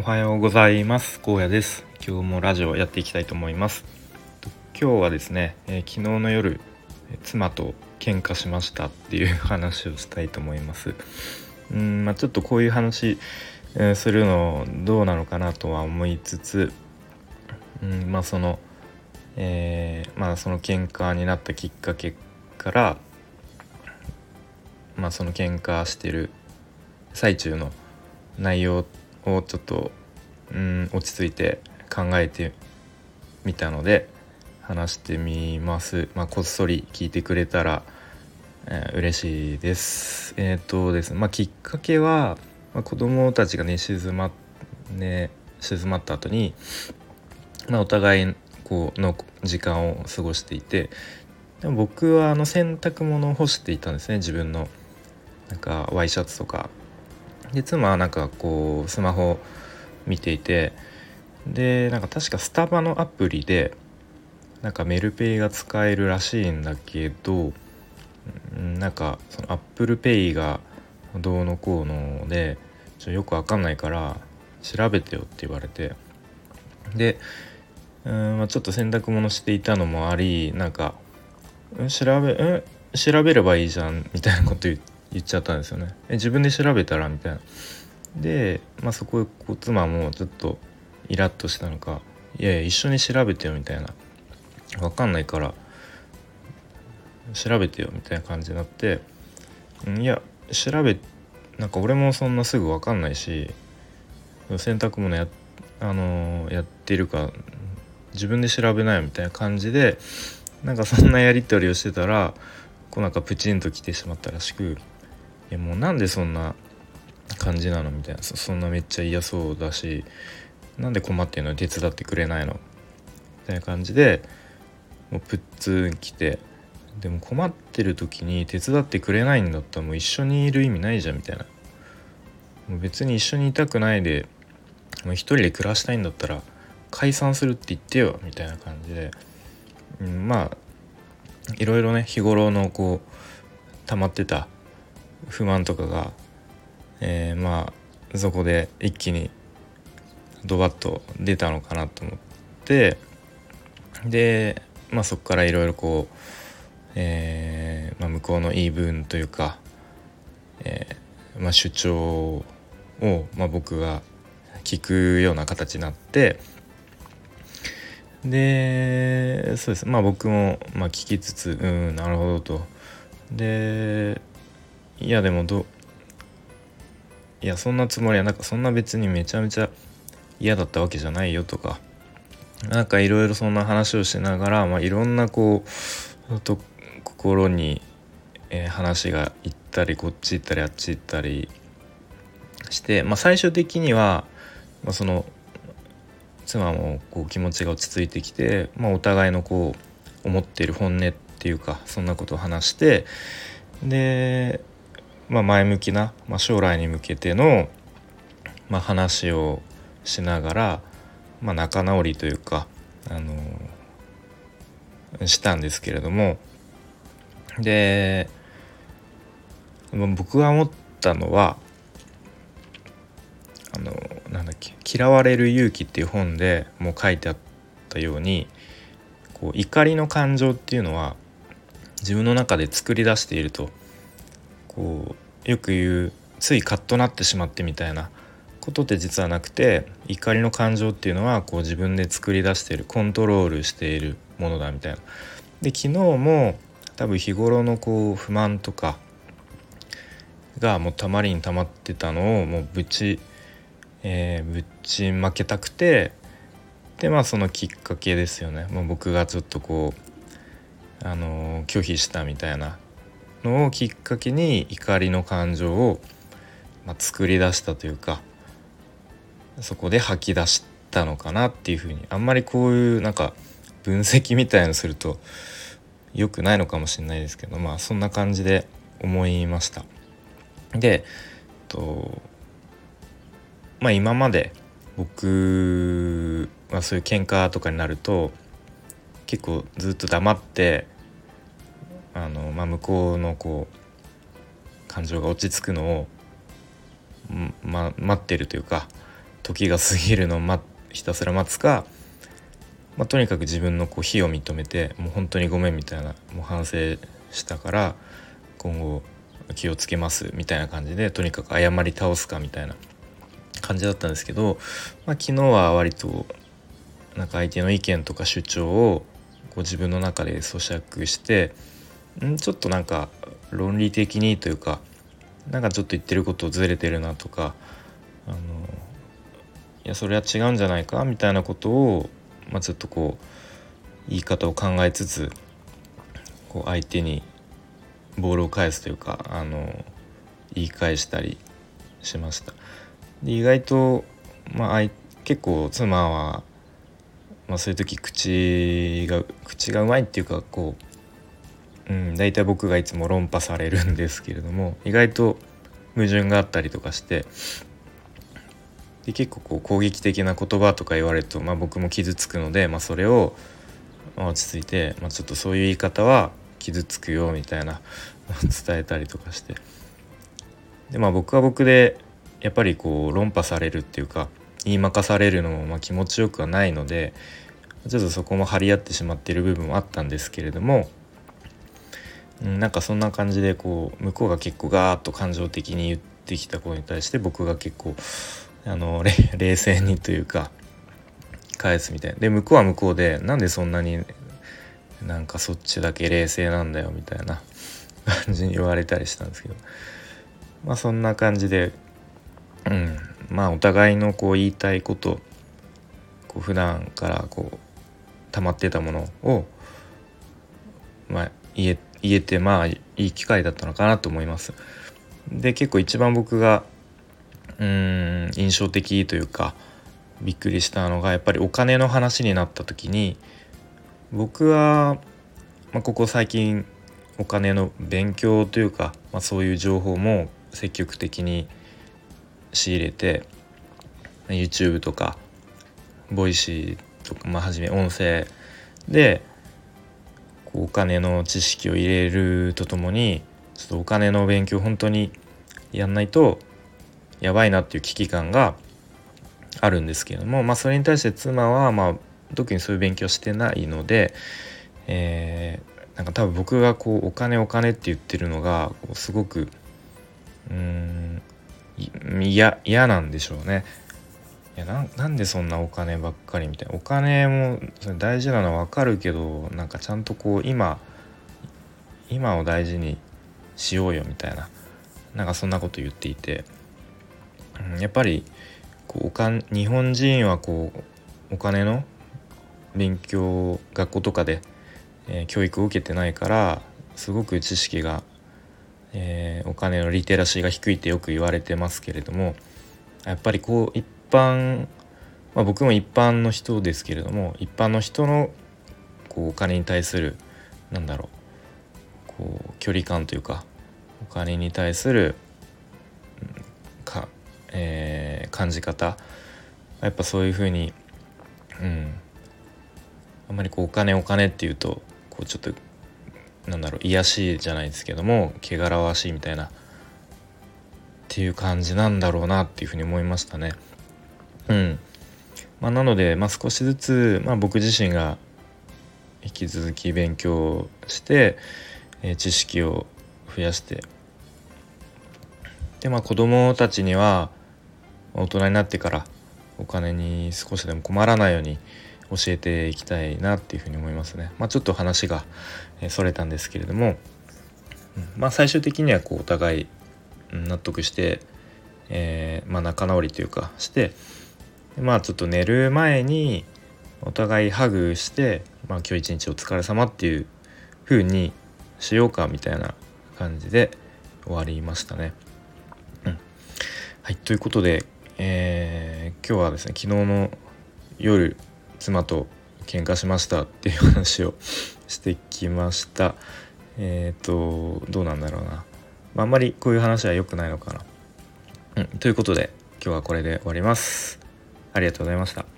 おはようございます。高野です。今日もラジオやっていきたいと思います。今日はですね、えー、昨日の夜妻と喧嘩しましたっていう話をしたいと思います。うんまあ、ちょっとこういう話、えー、するのどうなのかなとは思いつつうんまあそのえー、まあその喧嘩になったきっかけからまあその喧嘩してる最中の内容をちょっとうん落ち着いて考えてみたので話してみます。まあ、こっそり聞いてくれたら、えー、嬉しいです。えっ、とですね、まあ、きっかけは、まあ、子供たちがね静まね静まった後に、まあ、お互いこうの時間を過ごしていてでも僕はあの洗濯物を干していたんですね自分のなんかワイシャツとかで妻はなんかこうスマホ見ていてでなんか確かスタバのアプリでなんかメルペイが使えるらしいんだけどなんかその Apple Pay がどうのこうのでちょよくわかんないから調べてよって言われてでうん、まあ、ちょっと洗濯物していたのもありなんか調べん調べればいいじゃんみたいなこと言って。言っちゃったんですよね。え自分で調べたらみたいな。で、まあ、そここ妻もちょっとイラッとしたのか「いやいや一緒に調べてよ」みたいな「分かんないから調べてよ」みたいな感じになって「いや調べなんか俺もそんなすぐ分かんないし洗濯物や,、あのー、やってるか自分で調べないよ」みたいな感じでなんかそんなやり取りをしてたらこうなんかプチンと来てしまったらしくやもうなんでそんな感じなのみたいな。そんなめっちゃ嫌そうだしなんで困ってんの？手伝ってくれないの？みたいな感じでもうプッツン来てでも困ってる時に手伝ってくれないんだったらもう一緒にいる意味ないじゃんみたいな。もう別に一緒にいたくないでもう一人で暮らしたいんだったら解散するって言ってよみたいな感じで、うん、まあいろいろね日頃のこう溜まってた不満とかが、えー、まあそこで一気にドバッと出たのかなと思ってで、まあ、そこからいろいろこう、えーまあ、向こうの言い分というか、えーまあ、主張を、まあ、僕が聞くような形になってでそうです。まあ僕もまあ聞きつつうんなるほどと。でいやでもどいやそんなつもりはなんかそんな別にめちゃめちゃ嫌だったわけじゃないよとか。なんかいろいろそんな話をしながら、まあ、いろんなこうと心に、えー、話が行ったりこっち行ったりあっち行ったりして、まあ、最終的には、まあ、その妻もこう気持ちが落ち着いてきて、まあ、お互いのこう思っている本音っていうかそんなことを話してでまあ、前向きな、まあ、将来に向けての、まあ、話をしながら、まあ、仲直りというか、あのー、したんですけれども。で僕が思ったのはあのなんだっけ「嫌われる勇気」っていう本でもう書いてあったようにこう怒りの感情っていうのは自分の中で作り出していると。こうよく言うついカッとなってしまってみたいなことって実はなくて怒りの感情っていうのはこう自分で作り出しているコントロールしているものだみたいな。で昨日も多分日頃のこう不満とかがもうたまりにたまってたのをもうぶち、えー、ぶちまけたくてでまあそのきっかけですよねもう僕がちょっとこうあの、拒否したみたいなのをきっかけに怒りの感情を、まあ、作り出したというかそこで吐き出したのかなっていうふうにあんまりこういうなんか分析みたいのすると良くないのかもしれないですけどまあそんな感じで思いました。でとまあ今まで僕はそういう喧嘩とかになると結構ずっと黙ってあの、まあ、向こうのこう感情が落ち着くのを、ま、待ってるというか時が過ぎるのを、ま、ひたすら待つか、まあ、とにかく自分のこう非を認めてもう本当にごめんみたいなもう反省したから今後気をつけますみたいな感じでとにかく謝り倒すかみたいな感じだったんですけど、まあ、昨日は割となんか相手の意見とか主張をこう自分の中で咀嚼してんちょっとなんか論理的にというかなんかちょっと言ってることずれてるなとかあのいやそれは違うんじゃないかみたいなことを、まあ、ちょっとこう言い方を考えつつこう相手にボールを返すというかあの言い返したりしました。で意外と、まあ、結構妻は、まあ、そういう時口が口がうまいっていうかこう、うん、大体僕がいつも論破されるんですけれども 意外と矛盾があったりとかしてで結構こう攻撃的な言葉とか言われると、まあ、僕も傷つくので、まあ、それを落ち着いて、まあ、ちょっとそういう言い方は傷つくよみたいな 伝えたりとかして。でまあ僕は僕でやっぱりこう論破されるっていうか言いまかされるのもま気持ちよくはないのでちょっとそこも張り合ってしまっている部分もあったんですけれども、うん、なんかそんな感じでこう向こうが結構ガーッと感情的に言ってきたことに対して僕が結構あの 冷静にというか返すみたいな。で向こうは向こうでなんでそんなになんかそっちだけ冷静なんだよみたいな 感じに言われたりしたんですけど。まあそんな感じでうん。まあお互いのこう言いたいことこう普段からこう溜まってたものをまあ言えて言えてまあいい機会だったのかなと思います。で結構一番僕がうん印象的というかびっくりしたのがやっぱりお金の話になった時に僕は、まあ、ここ最近お金の勉強というか、まあ、そういう情報も積極的に仕入れて YouTube とか Voicy とか、まあ、はじめ音声でこうお金の知識を入れるとともにちょっとお金の勉強本当にやんないとやばいなっていう危機感があるんですけれども、まあ、それに対して妻は、まあ、特にそういう勉強してないので、えー、なんか多分僕がこうお金お金って言ってるのがすごくうん嫌なんでしょうね。いやななんでそんなお金ばっかりみたいな。お金も大事なのは分かるけどなんかちゃんとこう今今を大事にしようよみたいな。なんかそんなこと言っていて、うん、やっぱりこうおか日本人はこうお金の勉強学校とかで、えー、教育を受けてないからすごく知識が、えー、お金のリテラシーが低いってよく言われてますけれどもやっぱりこう一般、まあ、僕も一般の人ですけれども一般の人のこうお金に対するなんだろうこう距離感というかお金に対するか、えー、感じ方やっぱそういうふうに、うん、あんまりこうお金お金っていうとこうちょっとなんだろう癒しいじゃないですけども汚らわしいみたいなっていう感じなんだろうなっていうふうに思いましたね。うんまあ、なので、まあ、少しずつ、まあ、僕自身が引き続き勉強して、えー、知識を増やしてでまあ子供たちには大人になってからお金に少しでも困らないように教えていきたいなっていうふうに思いますね。まあ、ちょっと話がそれたんですけれども、まあ、最終的にはこうお互い納得して、えー、まあ、仲直りというかしてまあちょっと寝る前にお互いハグして、まあ、今日一日お疲れ様っていう風にしようかみたいな感じで終わりましたね。うん、はいということで、えー、今日はですね昨日の夜妻と喧嘩しましたっていう話をしてきました。えっ、ー、とどうなんだろうな、まあ、あんまりこういう話は良くないのかな、うん、ということで今日はこれで終わります。ありがとうございました。